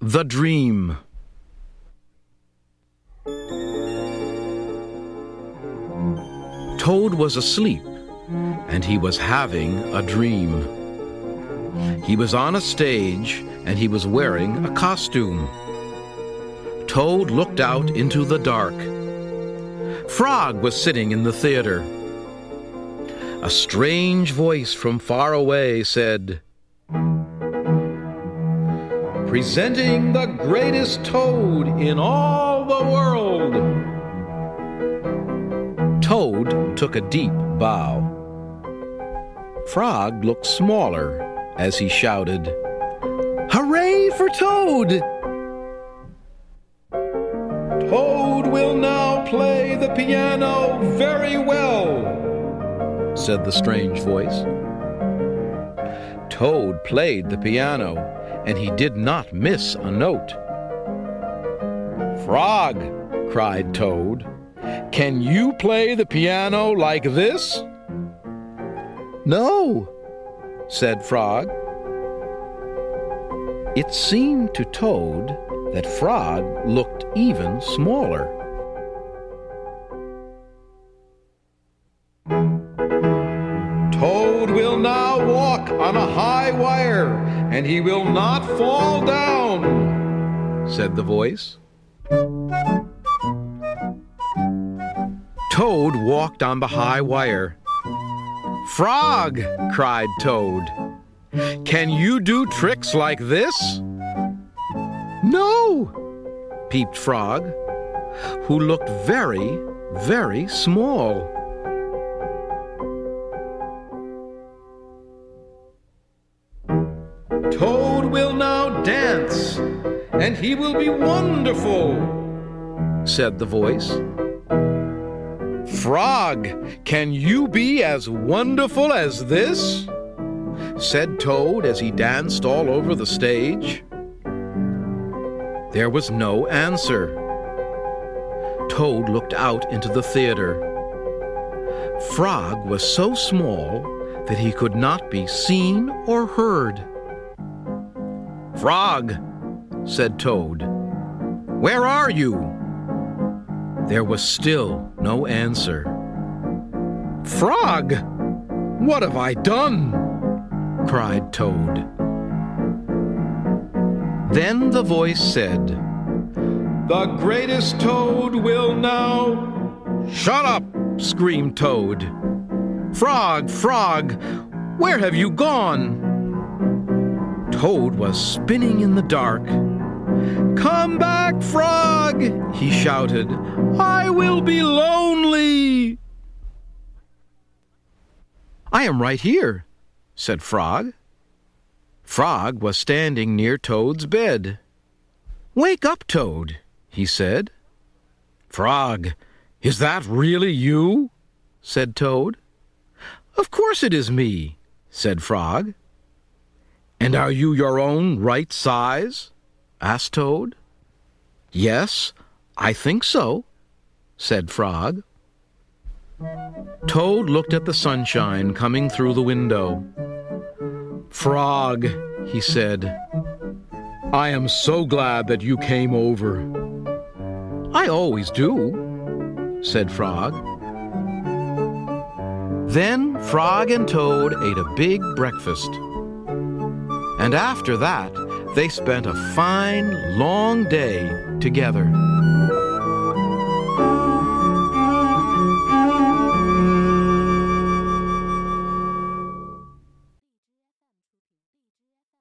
The Dream Toad was asleep, and he was having a dream. He was on a stage, and he was wearing a costume. Toad looked out into the dark. Frog was sitting in the theater. A strange voice from far away said, Presenting the greatest toad in all the world. Toad took a deep bow. Frog looked smaller as he shouted, Hooray for Toad! Toad will now play the piano very well, said the strange voice. Toad played the piano, and he did not miss a note. Frog, cried Toad, can you play the piano like this? No, said Frog. It seemed to Toad that Frog looked even smaller. Toad will now walk on a high wire, and he will not fall down, said the voice. Toad walked on the high wire. Frog, cried Toad, can you do tricks like this? No, peeped Frog, who looked very, very small. Will now dance, and he will be wonderful, said the voice. Frog, can you be as wonderful as this? said Toad as he danced all over the stage. There was no answer. Toad looked out into the theater. Frog was so small that he could not be seen or heard. Frog, said Toad, where are you? There was still no answer. Frog, what have I done? cried Toad. Then the voice said, The greatest Toad will now. Shut up! screamed Toad. Frog, Frog, where have you gone? Toad was spinning in the dark. Come back, Frog, he shouted. I will be lonely. I am right here, said Frog. Frog was standing near Toad's bed. Wake up, Toad, he said. Frog, is that really you? said Toad. Of course it is me, said Frog. And are you your own right size? asked Toad. Yes, I think so, said Frog. Toad looked at the sunshine coming through the window. Frog, he said, I am so glad that you came over. I always do, said Frog. Then Frog and Toad ate a big breakfast. And after that, they spent a fine, long day together.